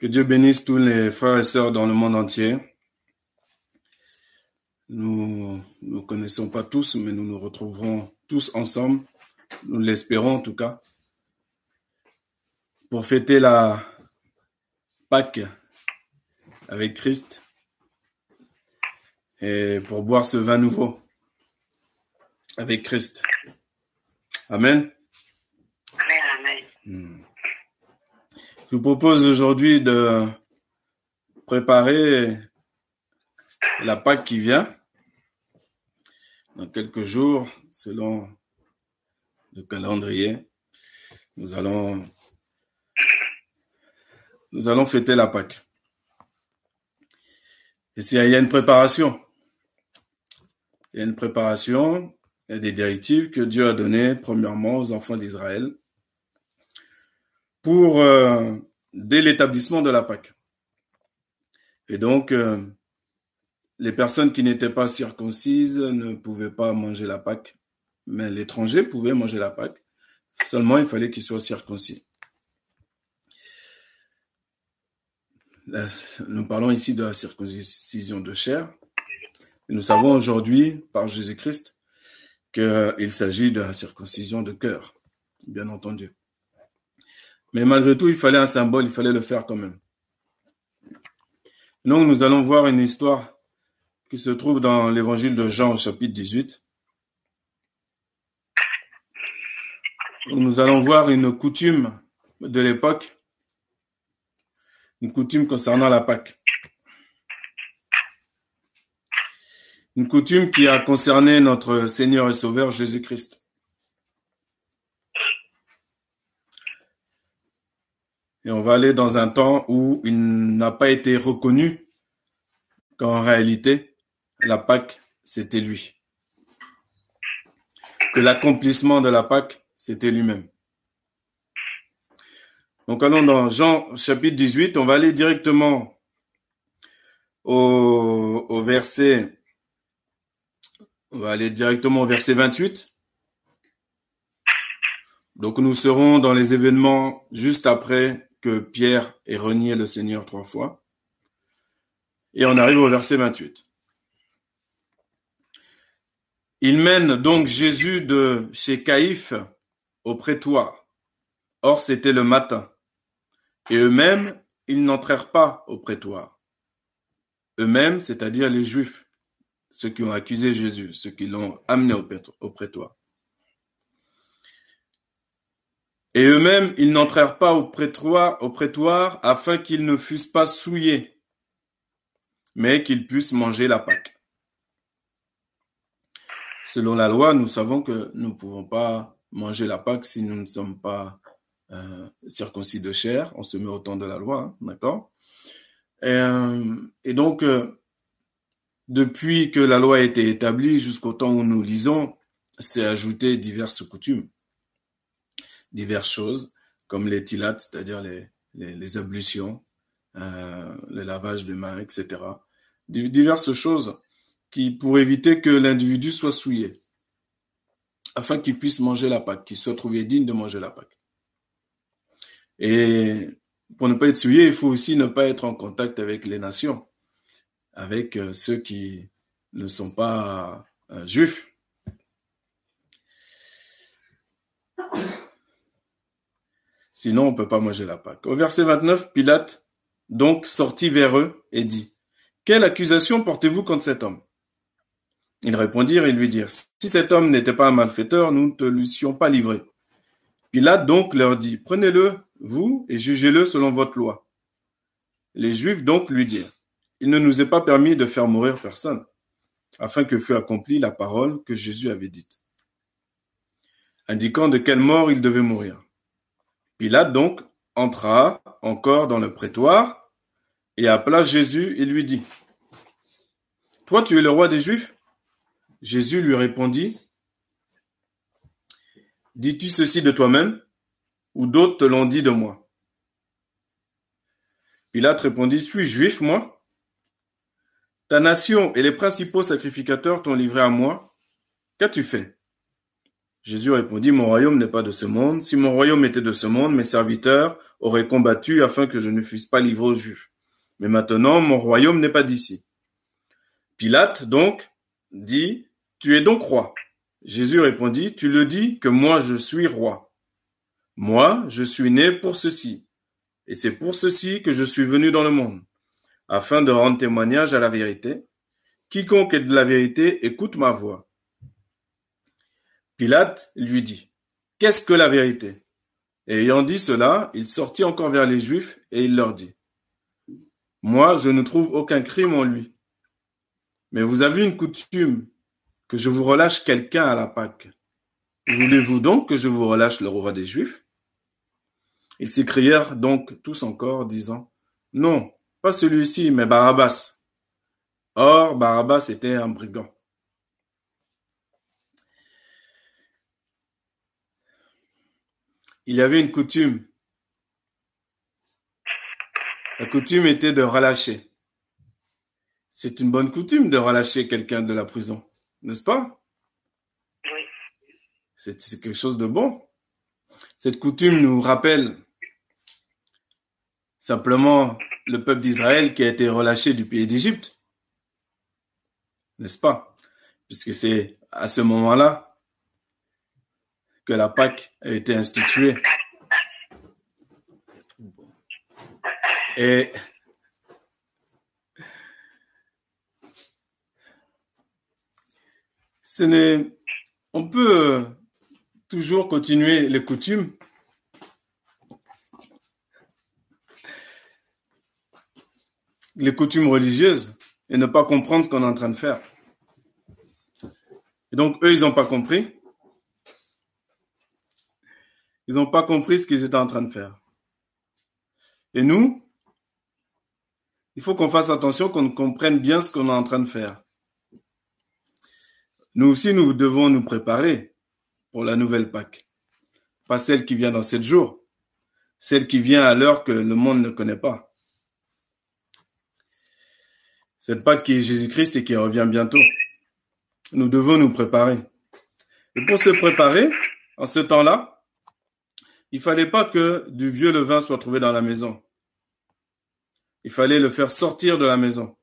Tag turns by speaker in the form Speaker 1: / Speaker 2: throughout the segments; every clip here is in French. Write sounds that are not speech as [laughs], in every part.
Speaker 1: Que Dieu bénisse tous les frères et sœurs dans le monde entier. Nous ne connaissons pas tous, mais nous nous retrouverons tous ensemble, nous l'espérons en tout cas, pour fêter la Pâque avec Christ et pour boire ce vin nouveau avec Christ. Amen.
Speaker 2: Amen, amen.
Speaker 1: Hmm. Je vous propose aujourd'hui de préparer la Pâque qui vient dans quelques jours, selon le calendrier. Nous allons, nous allons fêter la Pâque. Et s'il y a une préparation, il y a une préparation, il y a des directives que Dieu a données premièrement aux enfants d'Israël pour euh, dès l'établissement de la Pâque. Et donc, euh, les personnes qui n'étaient pas circoncises ne pouvaient pas manger la Pâque, mais l'étranger pouvait manger la Pâque. Seulement, il fallait qu'il soit circoncis. Nous parlons ici de la circoncision de chair. Nous savons aujourd'hui, par Jésus-Christ, qu'il s'agit de la circoncision de cœur, bien entendu. Mais malgré tout, il fallait un symbole, il fallait le faire quand même. Donc, nous allons voir une histoire qui se trouve dans l'évangile de Jean au chapitre 18. Nous allons voir une coutume de l'époque, une coutume concernant la Pâque. Une coutume qui a concerné notre Seigneur et Sauveur Jésus-Christ. Et on va aller dans un temps où il n'a pas été reconnu qu'en réalité, la Pâque, c'était lui. Que l'accomplissement de la Pâque, c'était lui-même. Donc allons dans Jean chapitre 18, on va aller directement au, au verset, on va aller directement au verset 28. Donc nous serons dans les événements juste après que Pierre ait renié le Seigneur trois fois. Et on arrive au verset 28. Il mène donc Jésus de chez Caïphe au prétoire. Or, c'était le matin. Et eux-mêmes, ils n'entrèrent pas au prétoire. Eux-mêmes, c'est-à-dire les Juifs, ceux qui ont accusé Jésus, ceux qui l'ont amené au prétoire. Et eux-mêmes, ils n'entrèrent pas au prétoire, au prétoire afin qu'ils ne fussent pas souillés, mais qu'ils puissent manger la Pâque. Selon la loi, nous savons que nous ne pouvons pas manger la Pâque si nous ne sommes pas euh, circoncis de chair. On se met au temps de la loi, hein, d'accord? Et, euh, et, donc, euh, depuis que la loi a été établie jusqu'au temps où nous lisons, c'est ajouté diverses coutumes diverses choses, comme les tilates, c'est-à-dire les, les, les, ablutions, euh, le lavage de mains, etc. Diverses choses qui pour éviter que l'individu soit souillé, afin qu'il puisse manger la Pâque, qu'il soit trouvé digne de manger la Pâque. Et pour ne pas être souillé, il faut aussi ne pas être en contact avec les nations, avec euh, ceux qui ne sont pas euh, juifs. Sinon, on ne peut pas manger la Pâque. Au verset 29, Pilate donc sortit vers eux et dit, Quelle accusation portez-vous contre cet homme? Ils répondirent et lui dirent, Si cet homme n'était pas un malfaiteur, nous ne te l'eussions pas livré. Pilate donc leur dit, Prenez-le, vous, et jugez-le selon votre loi. Les Juifs donc lui dirent, Il ne nous est pas permis de faire mourir personne, afin que fût accomplie la parole que Jésus avait dite, indiquant de quelle mort il devait mourir. Pilate donc entra encore dans le prétoire et appela Jésus et lui dit, Toi tu es le roi des Juifs? Jésus lui répondit, Dis-tu ceci de toi-même ou d'autres te l'ont dit de moi? Pilate répondit, Suis-je juif, moi. Ta nation et les principaux sacrificateurs t'ont livré à moi. Qu'as-tu fait? Jésus répondit, Mon royaume n'est pas de ce monde. Si mon royaume était de ce monde, mes serviteurs auraient combattu afin que je ne fusse pas livré aux Juifs. Mais maintenant, mon royaume n'est pas d'ici. Pilate, donc, dit, Tu es donc roi. Jésus répondit, Tu le dis que moi je suis roi. Moi, je suis né pour ceci. Et c'est pour ceci que je suis venu dans le monde, afin de rendre témoignage à la vérité. Quiconque est de la vérité écoute ma voix. Pilate lui dit, Qu'est-ce que la vérité? Et ayant dit cela, il sortit encore vers les Juifs et il leur dit, Moi, je ne trouve aucun crime en lui. Mais vous avez une coutume que je vous relâche quelqu'un à la Pâque. Voulez-vous donc que je vous relâche le roi des Juifs? Ils s'écrièrent donc tous encore, disant, Non, pas celui-ci, mais Barabbas. Or, Barabbas était un brigand. Il y avait une coutume. La coutume était de relâcher. C'est une bonne coutume de relâcher quelqu'un de la prison, n'est-ce pas?
Speaker 2: Oui.
Speaker 1: C'est quelque chose de bon. Cette coutume nous rappelle simplement le peuple d'Israël qui a été relâché du pays d'Égypte, n'est-ce pas? Puisque c'est à ce moment-là que la Pâque a été instituée. Et ce n'est, on peut toujours continuer les coutumes. les coutumes religieuses et ne pas comprendre ce qu'on est en train de faire. Et donc, eux, ils n'ont pas compris. Ils n'ont pas compris ce qu'ils étaient en train de faire. Et nous, il faut qu'on fasse attention, qu'on comprenne bien ce qu'on est en train de faire. Nous aussi, nous devons nous préparer pour la nouvelle Pâque. Pas celle qui vient dans sept jours, celle qui vient à l'heure que le monde ne connaît pas. Cette Pâque qui est Jésus-Christ et qui revient bientôt. Nous devons nous préparer. Et pour se préparer, en ce temps-là, il fallait pas que du vieux levain soit trouvé dans la maison. Il fallait le faire sortir de la maison.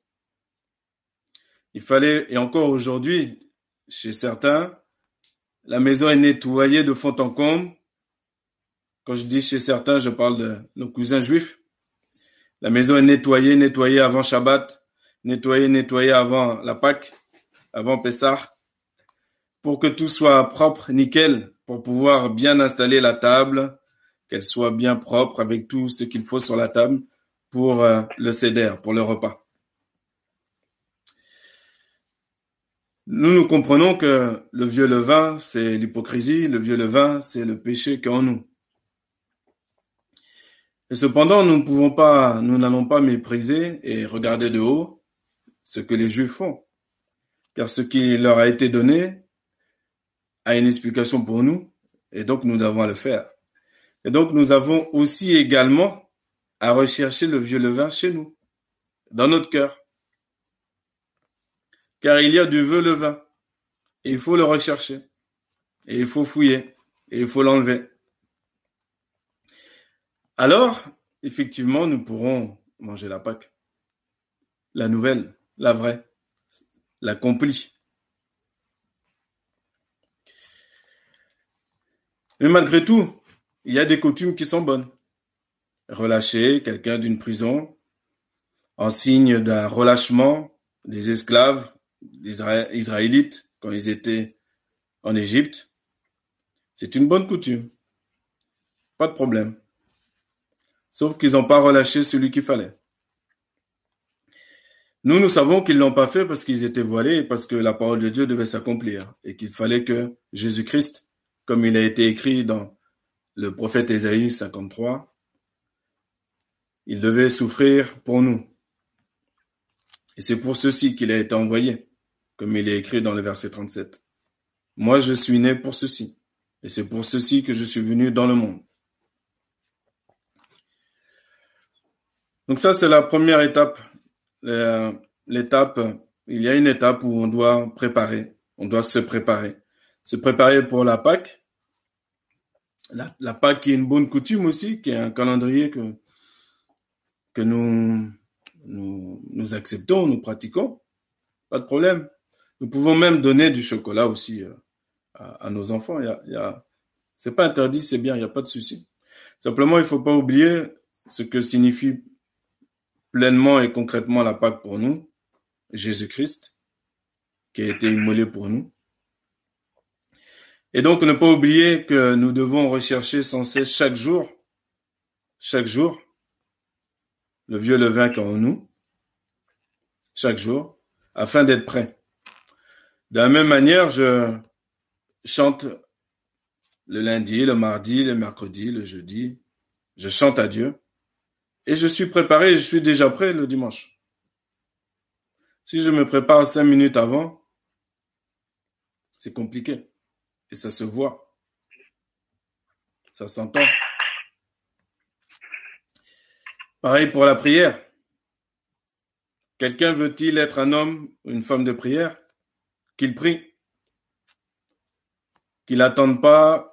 Speaker 1: Il fallait, et encore aujourd'hui, chez certains, la maison est nettoyée de fond en comble. Quand je dis chez certains, je parle de nos cousins juifs. La maison est nettoyée, nettoyée avant Shabbat, nettoyée, nettoyée avant la Pâque, avant Pessah, pour que tout soit propre, nickel, pour pouvoir bien installer la table, qu'elle soit bien propre avec tout ce qu'il faut sur la table pour euh, le céder, pour le repas. Nous, nous comprenons que le vieux levain, c'est l'hypocrisie, le vieux levain, c'est le péché qui est en nous. Et cependant, nous ne pouvons pas, nous n'allons pas mépriser et regarder de haut ce que les Juifs font. Car ce qui leur a été donné a une explication pour nous, et donc nous devons le faire. Et donc nous avons aussi également à rechercher le vieux levain chez nous, dans notre cœur. Car il y a du vieux levain, et il faut le rechercher, et il faut fouiller, et il faut l'enlever. Alors, effectivement, nous pourrons manger la Pâque. La nouvelle, la vraie, l'accomplie. Mais malgré tout, il y a des coutumes qui sont bonnes. Relâcher quelqu'un d'une prison en signe d'un relâchement des esclaves israélites quand ils étaient en Égypte, c'est une bonne coutume. Pas de problème. Sauf qu'ils n'ont pas relâché celui qu'il fallait. Nous, nous savons qu'ils l'ont pas fait parce qu'ils étaient voilés et parce que la parole de Dieu devait s'accomplir et qu'il fallait que Jésus-Christ comme il a été écrit dans le prophète Ésaïe 53, il devait souffrir pour nous. Et c'est pour ceci qu'il a été envoyé, comme il est écrit dans le verset 37. Moi, je suis né pour ceci, et c'est pour ceci que je suis venu dans le monde. Donc ça, c'est la première étape. L'étape, il y a une étape où on doit préparer, on doit se préparer. Se préparer pour la Pâque. La, Pâque qui est une bonne coutume aussi, qui est un calendrier que, nous, nous, acceptons, nous pratiquons. Pas de problème. Nous pouvons même donner du chocolat aussi euh, à, nos enfants. Y c'est pas interdit, c'est bien, il n'y a pas de souci. Simplement, il faut pas oublier ce que signifie pleinement et concrètement la Pâque pour nous, Jésus-Christ, qui a été immolé pour nous. Et donc, ne pas oublier que nous devons rechercher sans cesse chaque jour, chaque jour, le vieux levain qui est en nous, chaque jour, afin d'être prêt. De la même manière, je chante le lundi, le mardi, le mercredi, le jeudi. Je chante à Dieu. Et je suis préparé, je suis déjà prêt le dimanche. Si je me prépare cinq minutes avant, c'est compliqué. Et ça se voit. Ça s'entend. Pareil pour la prière. Quelqu'un veut-il être un homme ou une femme de prière? Qu'il prie. Qu'il n'attende pas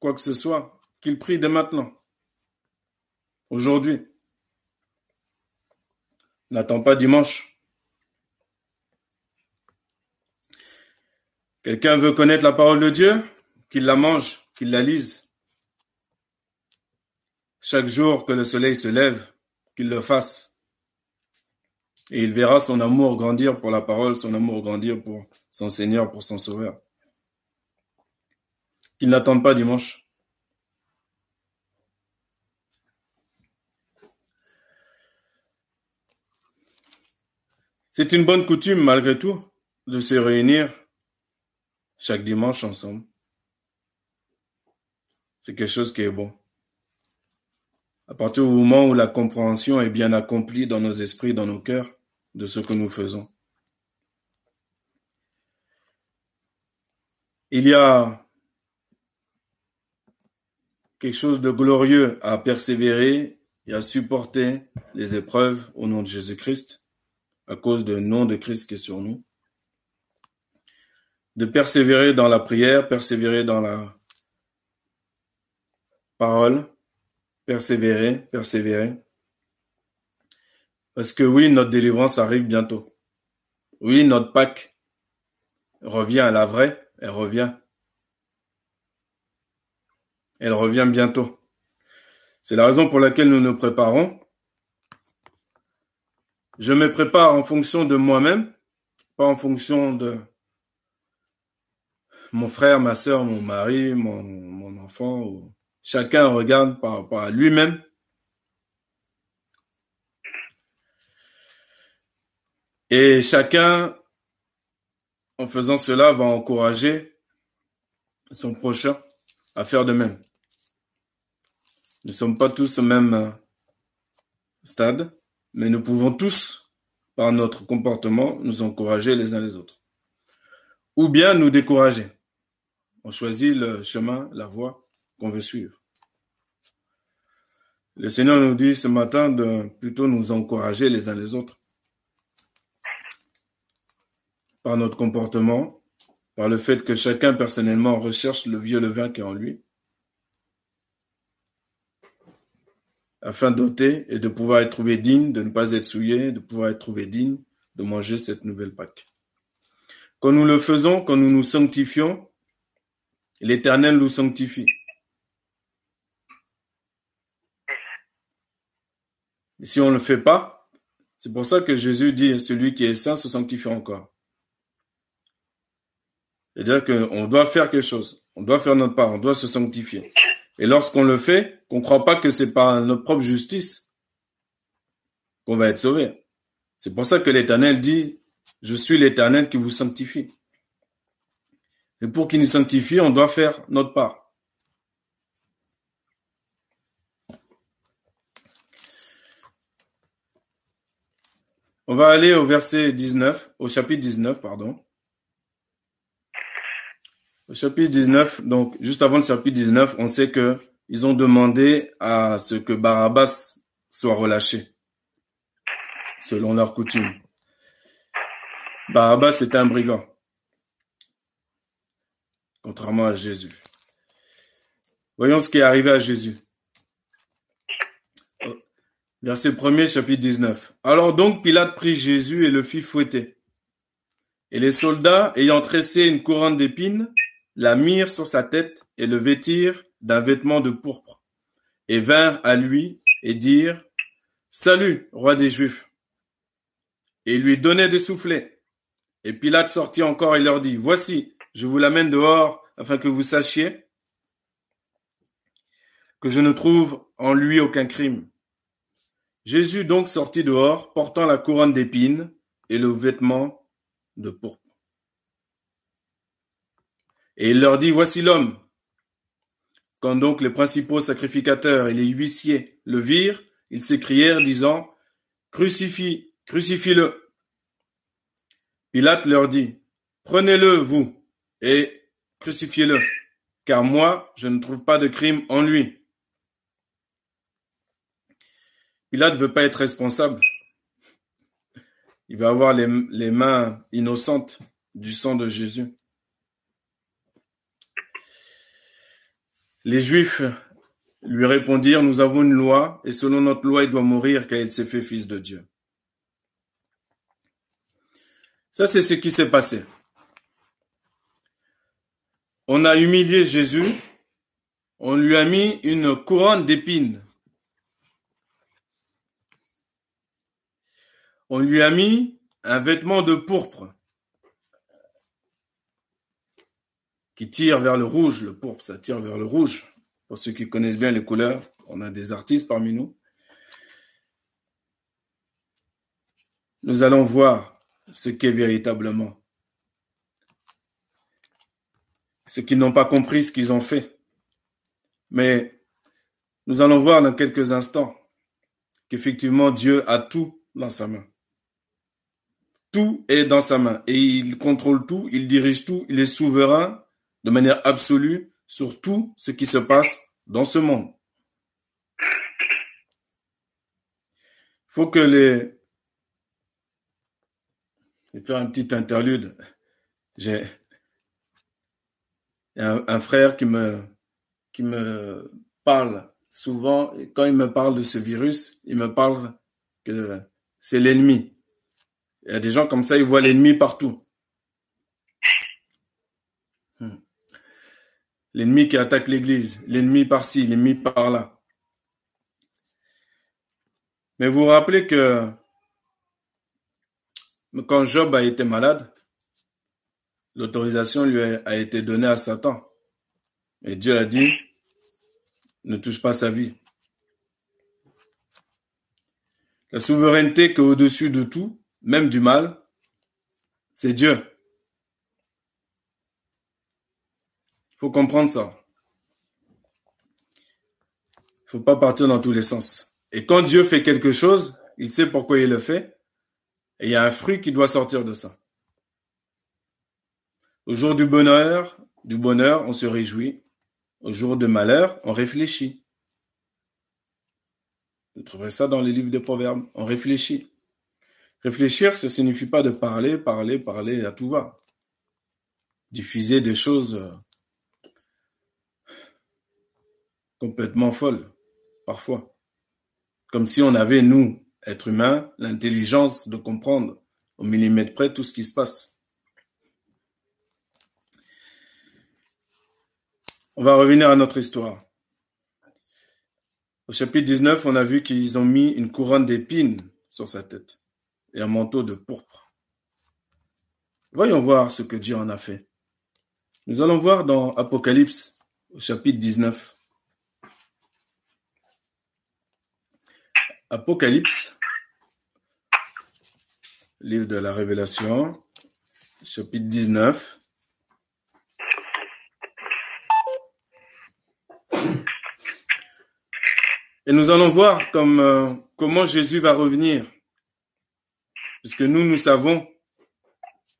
Speaker 1: quoi que ce soit. Qu'il prie dès maintenant. Aujourd'hui. N'attends pas dimanche. Quelqu'un veut connaître la parole de Dieu? Qu'il la mange, qu'il la lise. Chaque jour que le soleil se lève, qu'il le fasse. Et il verra son amour grandir pour la parole, son amour grandir pour son Seigneur, pour son Sauveur. Qu'il n'attende pas dimanche. C'est une bonne coutume, malgré tout, de se réunir chaque dimanche ensemble. C'est quelque chose qui est bon. À partir du moment où la compréhension est bien accomplie dans nos esprits, dans nos cœurs, de ce que nous faisons. Il y a quelque chose de glorieux à persévérer et à supporter les épreuves au nom de Jésus-Christ à cause du nom de Christ qui est sur nous. De persévérer dans la prière, persévérer dans la parole, persévérer, persévérer. Parce que oui, notre délivrance arrive bientôt. Oui, notre Pâque revient à la vraie, elle revient. Elle revient bientôt. C'est la raison pour laquelle nous nous préparons je me prépare en fonction de moi-même, pas en fonction de mon frère, ma soeur, mon mari, mon, enfant. Chacun regarde par lui-même. Et chacun, en faisant cela, va encourager son prochain à faire de même. Nous ne sommes pas tous au même stade mais nous pouvons tous, par notre comportement, nous encourager les uns les autres. Ou bien nous décourager. On choisit le chemin, la voie qu'on veut suivre. Le Seigneur nous dit ce matin de plutôt nous encourager les uns les autres. Par notre comportement, par le fait que chacun personnellement recherche le vieux levain qui est en lui, afin d'ôter et de pouvoir être trouvé digne, de ne pas être souillé, de pouvoir être trouvé digne de manger cette nouvelle Pâque. Quand nous le faisons, quand nous nous sanctifions, l'Éternel nous sanctifie. Et si on ne le fait pas, c'est pour ça que Jésus dit, celui qui est saint se sanctifie encore. C'est-à-dire qu'on doit faire quelque chose, on doit faire notre part, on doit se sanctifier. Et lorsqu'on le fait, qu'on ne croit pas que c'est par notre propre justice qu'on va être sauvé. C'est pour ça que l'Éternel dit, je suis l'Éternel qui vous sanctifie. Et pour qu'il nous sanctifie, on doit faire notre part. On va aller au verset 19, au chapitre 19, pardon. Au chapitre 19, donc juste avant le chapitre 19, on sait que ils ont demandé à ce que Barabbas soit relâché, selon leur coutume. Barabbas était un brigand. Contrairement à Jésus. Voyons ce qui est arrivé à Jésus. Verset 1er, chapitre 19. Alors donc Pilate prit Jésus et le fit fouetter. Et les soldats, ayant tressé une couronne d'épines, la mirent sur sa tête et le vêtirent d'un vêtement de pourpre, et vinrent à lui et dirent, Salut, roi des Juifs. Et lui donnaient des soufflets. Et Pilate sortit encore et leur dit, Voici, je vous l'amène dehors afin que vous sachiez que je ne trouve en lui aucun crime. Jésus donc sortit dehors, portant la couronne d'épines et le vêtement de pourpre. Et il leur dit, Voici l'homme. Quand donc les principaux sacrificateurs et les huissiers le virent, ils s'écrièrent, disant, Crucifie, crucifie-le. Pilate leur dit, Prenez-le, vous, et crucifiez-le, car moi, je ne trouve pas de crime en lui. Pilate ne veut pas être responsable. Il va avoir les, les mains innocentes du sang de Jésus. Les Juifs lui répondirent, Nous avons une loi, et selon notre loi, il doit mourir car il s'est fait fils de Dieu. Ça, c'est ce qui s'est passé. On a humilié Jésus, on lui a mis une couronne d'épines. On lui a mis un vêtement de pourpre qui tire vers le rouge. Le pourpre, ça tire vers le rouge. Pour ceux qui connaissent bien les couleurs, on a des artistes parmi nous. Nous allons voir ce qu'est véritablement. Ceux qui n'ont pas compris ce qu'ils ont fait. Mais nous allons voir dans quelques instants qu'effectivement Dieu a tout dans sa main. Tout est dans sa main et il contrôle tout, il dirige tout, il est souverain de manière absolue sur tout ce qui se passe dans ce monde. Il faut que les... Je vais faire un petit interlude. J'ai un, un, frère qui me, qui me parle souvent, et quand il me parle de ce virus, il me parle que c'est l'ennemi. Il y a des gens comme ça, ils voient l'ennemi partout. Hmm. L'ennemi qui attaque l'église, l'ennemi par-ci, l'ennemi par-là. Mais vous vous rappelez que quand Job a été malade, l'autorisation lui a été donnée à Satan. Et Dieu a dit, ne touche pas sa vie. La souveraineté qui est au-dessus de tout, même du mal, c'est Dieu. Il faut comprendre ça. Il faut pas partir dans tous les sens. Et quand Dieu fait quelque chose, il sait pourquoi il le fait. Et il y a un fruit qui doit sortir de ça. Au jour du bonheur, du bonheur, on se réjouit. Au jour de malheur, on réfléchit. Vous trouverez ça dans les livres de Proverbes. On réfléchit. Réfléchir, ça signifie pas de parler, parler, parler à tout va. Diffuser des choses complètement folles, parfois. Comme si on avait, nous, êtres humains, l'intelligence de comprendre au millimètre près tout ce qui se passe. On va revenir à notre histoire. Au chapitre 19, on a vu qu'ils ont mis une couronne d'épines sur sa tête et un manteau de pourpre. Voyons voir ce que Dieu en a fait. Nous allons voir dans Apocalypse, au chapitre 19. Apocalypse, livre de la Révélation, chapitre 19. Et nous allons voir comme, euh, comment Jésus va revenir. Puisque nous, nous savons,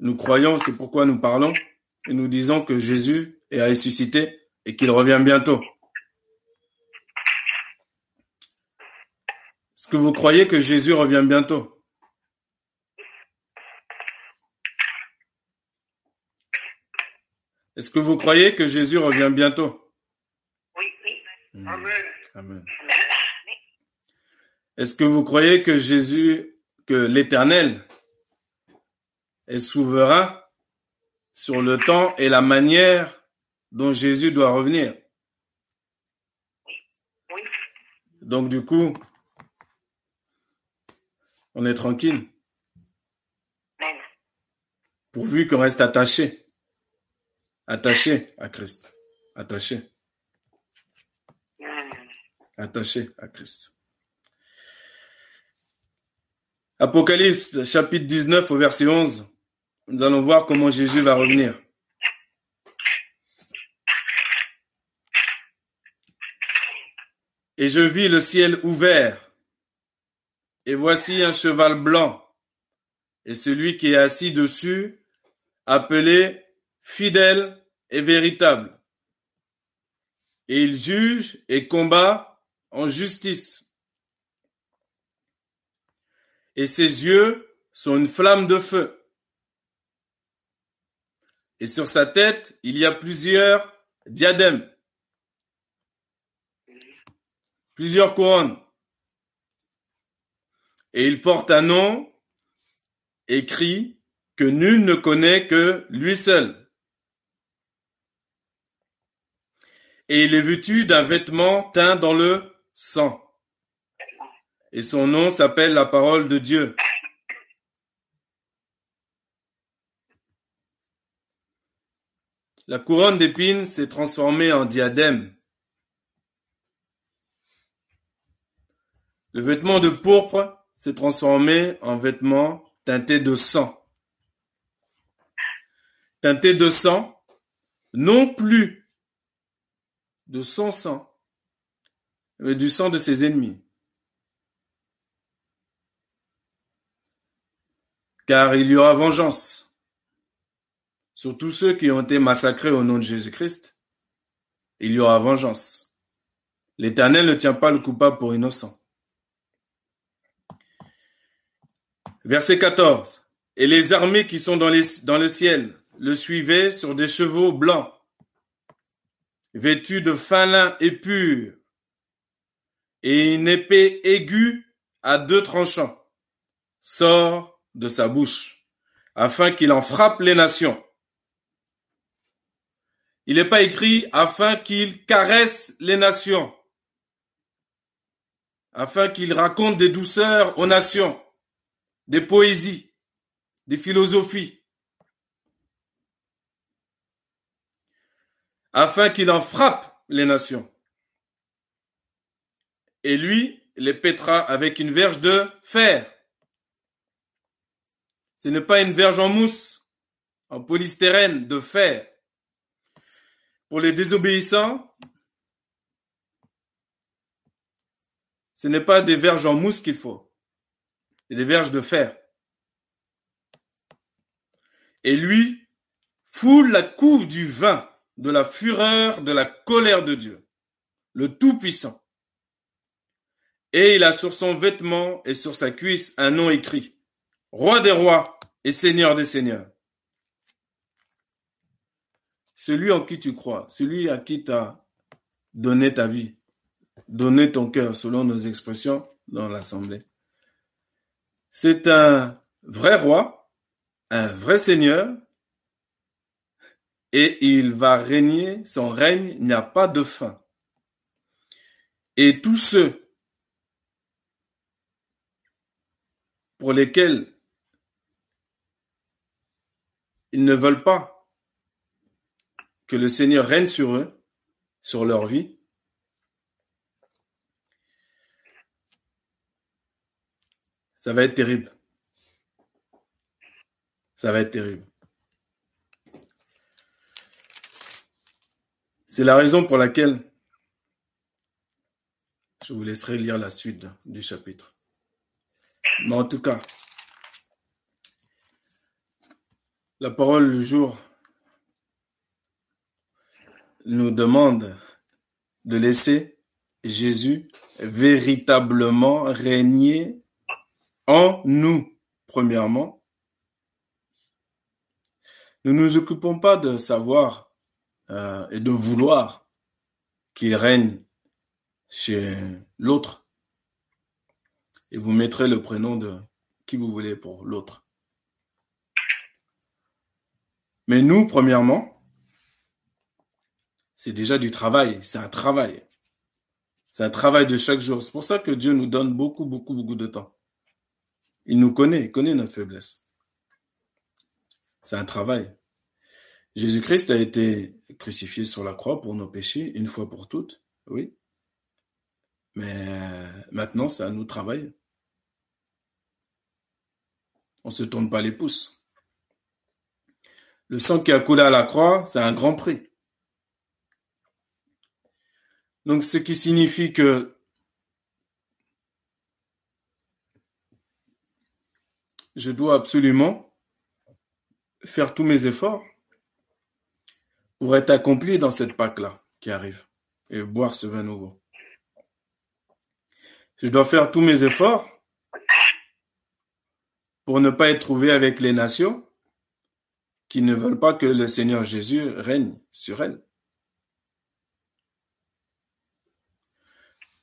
Speaker 1: nous croyons, c'est pourquoi nous parlons, et nous disons que Jésus est ressuscité et qu'il revient bientôt. Est-ce que vous croyez que Jésus revient bientôt? Est-ce que vous croyez que Jésus revient bientôt?
Speaker 2: Oui, oui. Amen.
Speaker 1: Amen. Est-ce que vous croyez que Jésus, que l'Éternel est souverain sur le temps et la manière dont Jésus doit revenir?
Speaker 2: Oui.
Speaker 1: Donc du coup, on est tranquille, pourvu qu'on reste attaché, attaché à Christ, attaché, attaché à Christ. Apocalypse chapitre 19 au verset 11, nous allons voir comment Jésus va revenir. Et je vis le ciel ouvert, et voici un cheval blanc, et celui qui est assis dessus, appelé fidèle et véritable. Et il juge et combat en justice. Et ses yeux sont une flamme de feu. Et sur sa tête, il y a plusieurs diadèmes, plusieurs couronnes. Et il porte un nom écrit que nul ne connaît que lui seul. Et il est vêtu d'un vêtement teint dans le sang. Et son nom s'appelle la parole de Dieu. La couronne d'épines s'est transformée en diadème. Le vêtement de pourpre s'est transformé en vêtement teinté de sang. Teinté de sang, non plus de son sang, mais du sang de ses ennemis. Car il y aura vengeance sur tous ceux qui ont été massacrés au nom de Jésus-Christ. Il y aura vengeance. L'Éternel ne tient pas le coupable pour innocent. Verset 14. Et les armées qui sont dans, le ciel le suivaient sur des chevaux blancs, vêtus de fin lin et pur, et une épée aiguë à deux tranchants sort de sa bouche, afin qu'il en frappe les nations. Il n'est pas écrit afin qu'il caresse les nations, afin qu'il raconte des douceurs aux nations, des poésies, des philosophies, afin qu'il en frappe les nations. Et lui les pètera avec une verge de fer. Ce n'est pas une verge en mousse, en polystyrène de fer. Pour les désobéissants, ce n'est pas des verges en mousse qu'il faut, c'est des verges de fer. Et lui foule la couve du vin de la fureur de la colère de Dieu, le Tout-Puissant. Et il a sur son vêtement et sur sa cuisse un nom écrit, Roi des rois et Seigneur des seigneurs. Celui en qui tu crois, celui à qui tu donné ta vie, donné ton cœur, selon nos expressions dans l'Assemblée. C'est un vrai roi, un vrai Seigneur, et il va régner, son règne n'a pas de fin. Et tous ceux pour lesquels ils ne veulent pas que le Seigneur règne sur eux, sur leur vie, ça va être terrible. Ça va être terrible. C'est la raison pour laquelle je vous laisserai lire la suite du chapitre. Mais en tout cas, la parole du jour nous demande de laisser Jésus véritablement régner en nous, premièrement. Nous ne nous occupons pas de savoir euh, et de vouloir qu'il règne chez l'autre. Et vous mettrez le prénom de qui vous voulez pour l'autre. Mais nous, premièrement, c'est déjà du travail, c'est un travail. C'est un travail de chaque jour. C'est pour ça que Dieu nous donne beaucoup, beaucoup, beaucoup de temps. Il nous connaît, il connaît notre faiblesse. C'est un travail. Jésus-Christ a été crucifié sur la croix pour nos péchés, une fois pour toutes, oui. Mais maintenant, c'est à nous de travailler. On se tourne pas les pouces. Le sang qui a coulé à la croix, c'est un grand prix. Donc, ce qui signifie que je dois absolument faire tous mes efforts pour être accompli dans cette Pâque-là qui arrive et boire ce vin nouveau. Je dois faire tous mes efforts pour ne pas être trouvé avec les nations qui ne veulent pas que le Seigneur Jésus règne sur elles.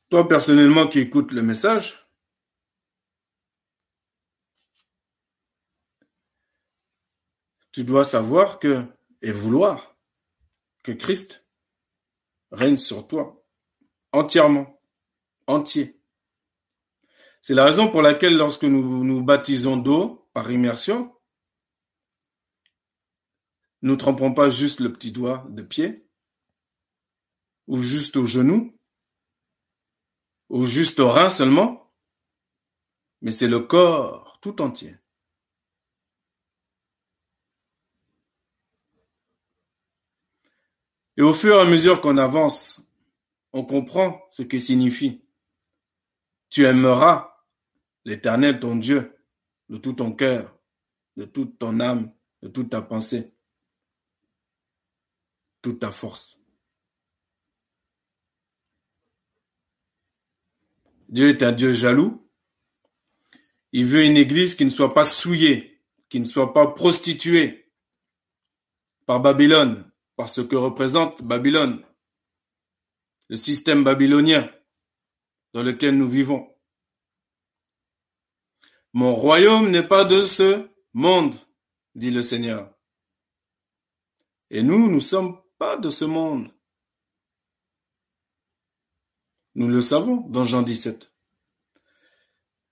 Speaker 1: Toi, personnellement, qui écoutes le message, tu dois savoir que, et vouloir, que Christ règne sur toi entièrement, entier. C'est la raison pour laquelle lorsque nous nous baptisons d'eau par immersion, nous trempons pas juste le petit doigt de pied, ou juste au genou, ou juste au rein seulement, mais c'est le corps tout entier. Et au fur et à mesure qu'on avance, on comprend ce que signifie. Tu aimeras l'Éternel ton Dieu de tout ton cœur, de toute ton âme, de toute ta pensée, ta force. Dieu est un Dieu jaloux. Il veut une église qui ne soit pas souillée, qui ne soit pas prostituée par Babylone, par ce que représente Babylone, le système babylonien dans lequel nous vivons. Mon royaume n'est pas de ce monde, dit le Seigneur. Et nous, nous sommes de ce monde. Nous le savons dans Jean 17.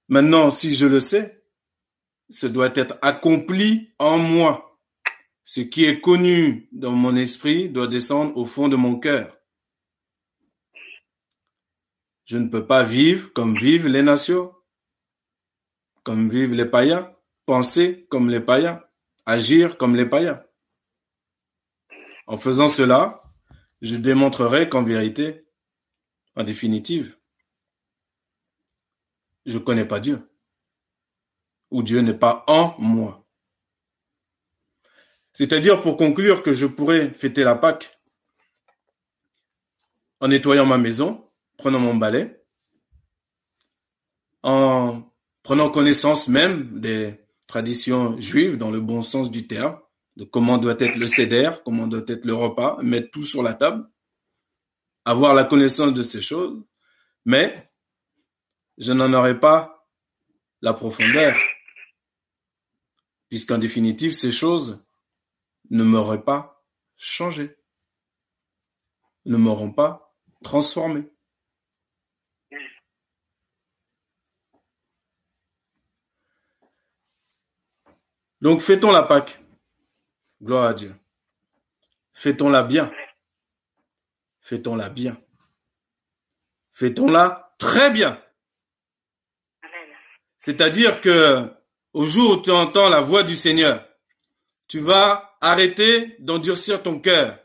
Speaker 1: Maintenant, si je le sais, ce doit être accompli en moi. Ce qui est connu dans mon esprit doit descendre au fond de mon cœur. Je ne peux pas vivre comme vivent les nations, comme vivent les païens, penser comme les païens, agir comme les païens. En faisant cela, je démontrerai qu'en vérité, en définitive, je ne connais pas Dieu, ou Dieu n'est pas en moi. C'est-à-dire pour conclure que je pourrais fêter la Pâque en nettoyant ma maison, prenant mon balai, en prenant connaissance même des traditions juives dans le bon sens du terme, de comment doit être le céder, comment doit être le repas, mettre tout sur la table, avoir la connaissance de ces choses, mais je n'en aurai pas la profondeur, puisqu'en définitive, ces choses ne m'auraient pas changé, ne m'auront pas transformé. Donc fêtons la Pâque. Gloire à Dieu. Fêtons-la bien. Fêtons-la bien. Fêtons-la très bien. C'est-à-dire que au jour où tu entends la voix du Seigneur, tu vas arrêter d'endurcir ton cœur.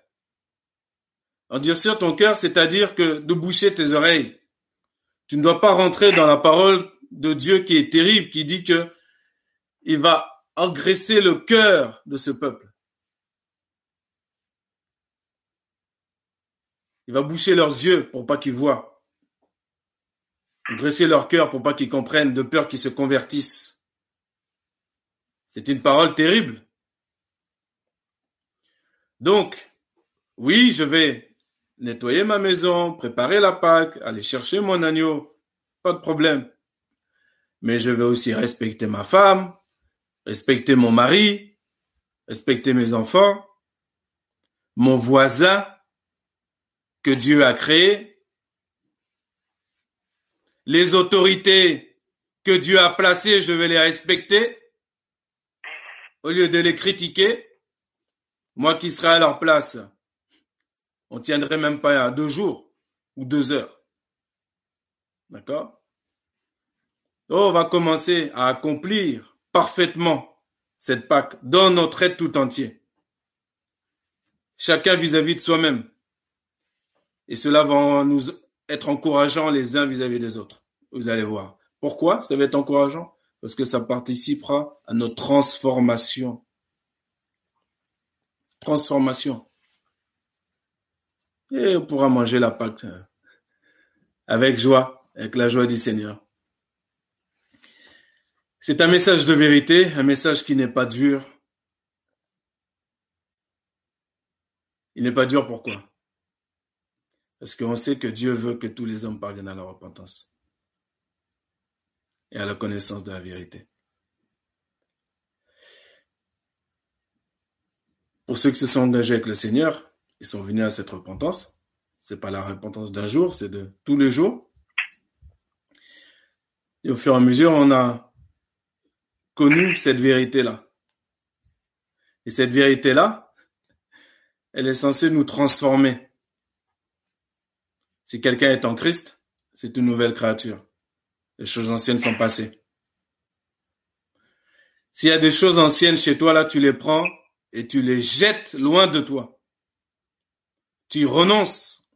Speaker 1: Endurcir ton cœur, c'est-à-dire que de boucher tes oreilles. Tu ne dois pas rentrer dans la parole de Dieu qui est terrible, qui dit que il va engraisser le cœur de ce peuple. Il va boucher leurs yeux pour pas qu'ils voient. Engraisser leur cœur pour pas qu'ils comprennent, de peur qu'ils se convertissent. C'est une parole terrible. Donc, oui, je vais nettoyer ma maison, préparer la Pâque, aller chercher mon agneau, pas de problème. Mais je vais aussi respecter ma femme, respecter mon mari, respecter mes enfants, mon voisin que Dieu a créé, les autorités que Dieu a placées, je vais les respecter au lieu de les critiquer. Moi qui serai à leur place, on tiendrait même pas à deux jours ou deux heures. D'accord? On va commencer à accomplir parfaitement cette Pâque dans notre être tout entier. Chacun vis-à-vis de soi-même. Et cela va nous être encourageant les uns vis-à-vis des autres. Vous allez voir. Pourquoi ça va être encourageant? Parce que ça participera à notre transformation. Transformation. Et on pourra manger la Pâque euh, avec joie, avec la joie du Seigneur. C'est un message de vérité, un message qui n'est pas dur. Il n'est pas dur pourquoi? Parce qu'on sait que Dieu veut que tous les hommes parviennent à la repentance et à la connaissance de la vérité. Pour ceux qui se sont engagés avec le Seigneur, ils sont venus à cette repentance. C'est pas la repentance d'un jour, c'est de tous les jours. Et au fur et à mesure, on a connu cette vérité-là. Et cette vérité-là, elle est censée nous transformer. Si quelqu'un est en Christ, c'est une nouvelle créature. Les choses anciennes sont passées. S'il y a des choses anciennes chez toi, là, tu les prends et tu les jettes loin de toi. Tu renonces.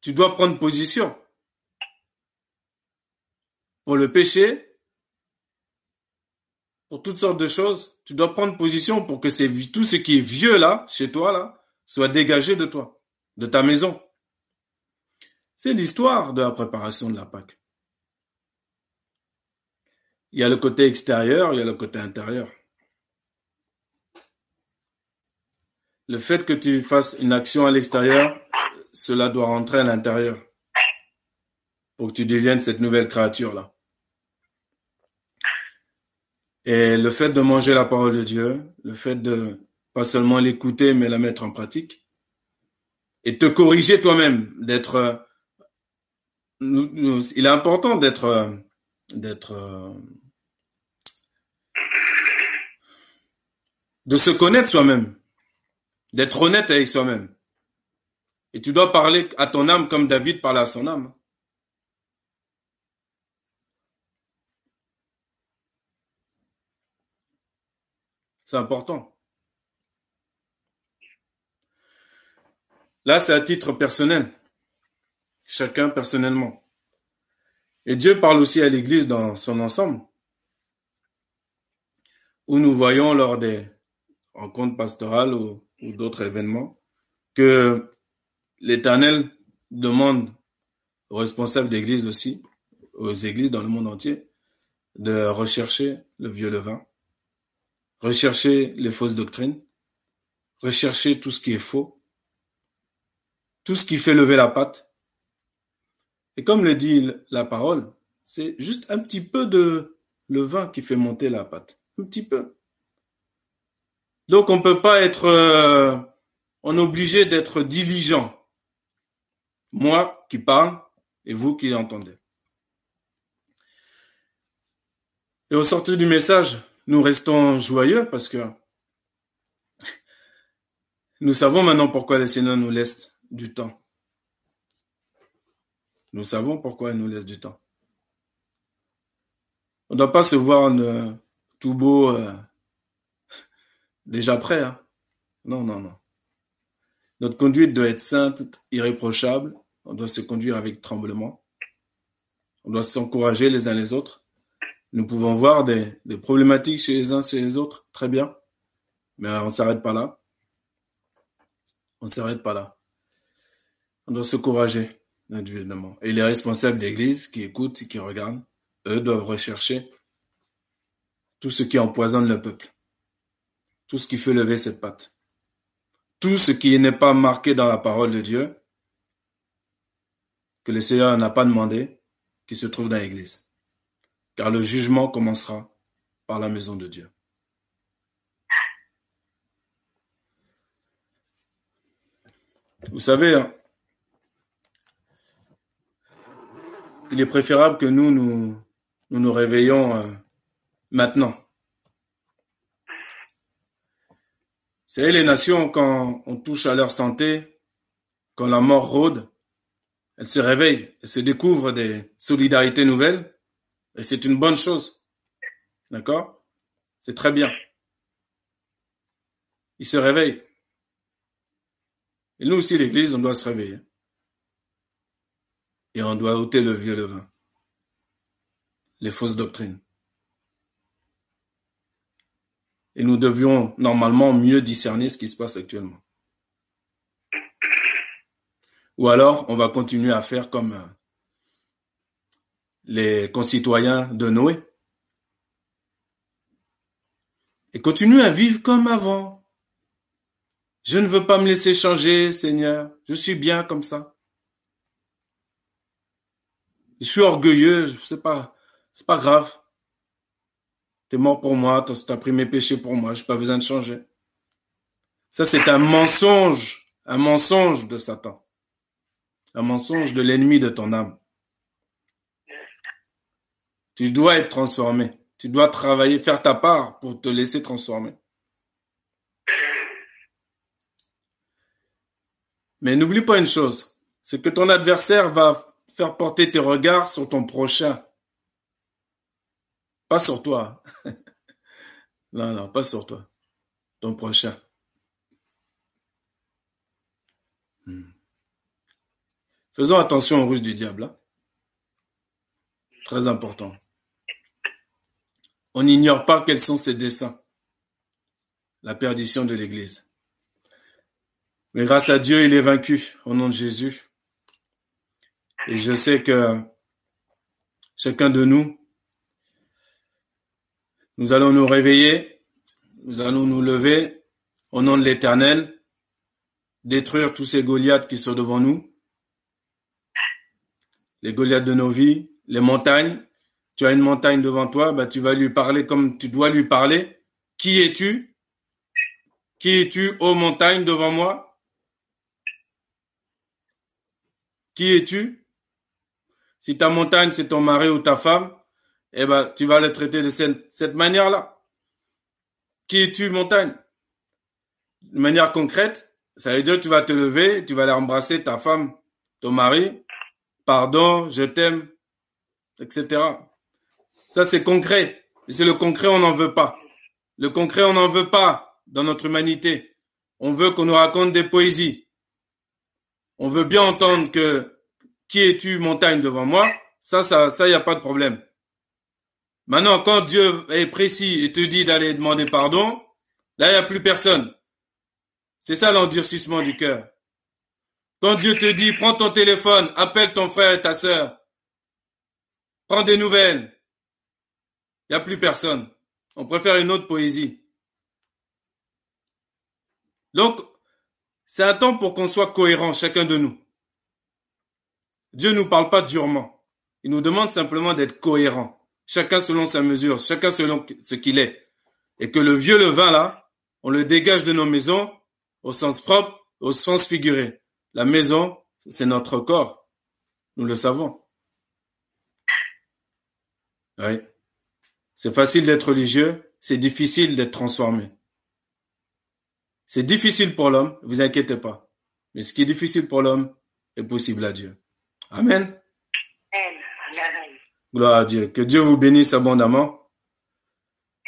Speaker 1: Tu dois prendre position. Pour le péché, pour toutes sortes de choses, tu dois prendre position pour que tout ce qui est vieux là, chez toi là, soit dégagé de toi, de ta maison. C'est l'histoire de la préparation de la Pâque. Il y a le côté extérieur, il y a le côté intérieur. Le fait que tu fasses une action à l'extérieur, cela doit rentrer à l'intérieur pour que tu deviennes cette nouvelle créature-là. Et le fait de manger la parole de Dieu, le fait de pas seulement l'écouter, mais la mettre en pratique, et te corriger toi-même, d'être, il est important d'être, d'être, de se connaître soi-même, d'être honnête avec soi-même. Et tu dois parler à ton âme comme David parlait à son âme. C'est important. Là, c'est à titre personnel. Chacun personnellement. Et Dieu parle aussi à l'Église dans son ensemble. Où nous voyons lors des rencontres pastorales ou, d'autres événements que l'Éternel demande aux responsables d'église aussi, aux églises dans le monde entier, de rechercher le vieux levain, rechercher les fausses doctrines, rechercher tout ce qui est faux, tout ce qui fait lever la patte. Et comme le dit la parole, c'est juste un petit peu de levain qui fait monter la pâte. Un petit peu. Donc on peut pas être, euh, on est obligé d'être diligent. Moi qui parle et vous qui entendez. Et au sortir du message, nous restons joyeux parce que nous savons maintenant pourquoi le Seigneur nous laisse du temps. Nous savons pourquoi il nous laisse du temps. On ne doit pas se voir euh, tout beau, euh, [laughs] déjà prêt. Hein. Non, non, non. Notre conduite doit être sainte, irréprochable. On doit se conduire avec tremblement. On doit s'encourager les uns les autres. Nous pouvons voir des, problématiques chez les uns chez les autres, très bien, mais on ne s'arrête pas là. On ne s'arrête pas là. On doit s'encourager individuellement. Et les responsables d'église qui écoutent et qui regardent, eux doivent rechercher tout ce qui empoisonne le peuple, tout ce qui fait lever cette patte. tout ce qui n'est pas marqué dans la parole de Dieu, que le Seigneur n'a pas demandé, qui se trouve dans l'Église. Car le jugement commencera par la maison de Dieu. Vous savez, hein, il est préférable que nous nous, nous, nous réveillons euh, maintenant. Savez, les nations, quand on touche à leur santé, quand la mort rôde, elles se réveillent, elles se découvrent des solidarités nouvelles, et c'est une bonne chose. D'accord? C'est très bien. Ils se réveillent. Et nous aussi, l'Église, on doit se réveiller. Et on doit ôter le vieux levain, les fausses doctrines. Et nous devions normalement mieux discerner ce qui se passe actuellement. Ou alors, on va continuer à faire comme euh, les concitoyens de Noé. Et continuer à vivre comme avant. Je ne veux pas me laisser changer, Seigneur. Je suis bien comme ça. Je suis orgueilleux, c'est pas, c'est pas grave. T'es mort pour moi, t'as pris mes péchés pour moi, j'ai pas besoin de changer. Ça, c'est un mensonge, un mensonge de Satan. Un mensonge de l'ennemi de ton âme. Tu dois être transformé. Tu dois travailler, faire ta part pour te laisser transformer. Mais n'oublie pas une chose, c'est que ton adversaire va faire porter tes regards sur ton prochain. Pas sur toi. [laughs] non, non, pas sur toi. Ton prochain. Hmm. Faisons attention aux ruses du diable. Hein. Très important. On n'ignore pas quels sont ses desseins. La perdition de l'Église. Mais grâce à Dieu, il est vaincu au nom de Jésus. Et je sais que chacun de nous, nous allons nous réveiller, nous allons nous lever au nom de l'Éternel, détruire tous ces Goliaths qui sont devant nous, les Goliaths de nos vies, les montagnes. Tu as une montagne devant toi, bah, tu vas lui parler comme tu dois lui parler. Qui es-tu? Qui es-tu, ô montagne, devant moi? Qui es-tu? Si ta montagne, c'est ton mari ou ta femme, eh ben, tu vas le traiter de cette, manière-là. Qui es-tu, montagne? De manière concrète, ça veut dire que tu vas te lever, tu vas aller embrasser ta femme, ton mari, pardon, je t'aime, etc. Ça, c'est concret. Et c'est le concret, on n'en veut pas. Le concret, on n'en veut pas dans notre humanité. On veut qu'on nous raconte des poésies. On veut bien entendre que qui es-tu montagne devant moi Ça, ça, ça, y a pas de problème. Maintenant, quand Dieu est précis et te dit d'aller demander pardon, là, il n'y a plus personne. C'est ça l'endurcissement du cœur. Quand Dieu te dit, prends ton téléphone, appelle ton frère et ta sœur, prends des nouvelles, il n'y a plus personne. On préfère une autre poésie. Donc, c'est un temps pour qu'on soit cohérent, chacun de nous. Dieu ne nous parle pas durement. Il nous demande simplement d'être cohérent. Chacun selon sa mesure, chacun selon ce qu'il est. Et que le vieux levain là, on le dégage de nos maisons au sens propre, au sens figuré. La maison, c'est notre corps. Nous le savons. Oui. C'est facile d'être religieux, c'est difficile d'être transformé. C'est difficile pour l'homme, vous inquiétez pas. Mais ce qui est difficile pour l'homme est possible à Dieu. Amen. Gloire à Dieu. Que Dieu vous bénisse abondamment.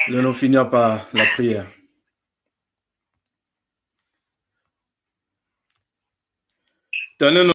Speaker 1: Nous allons finir par la prière.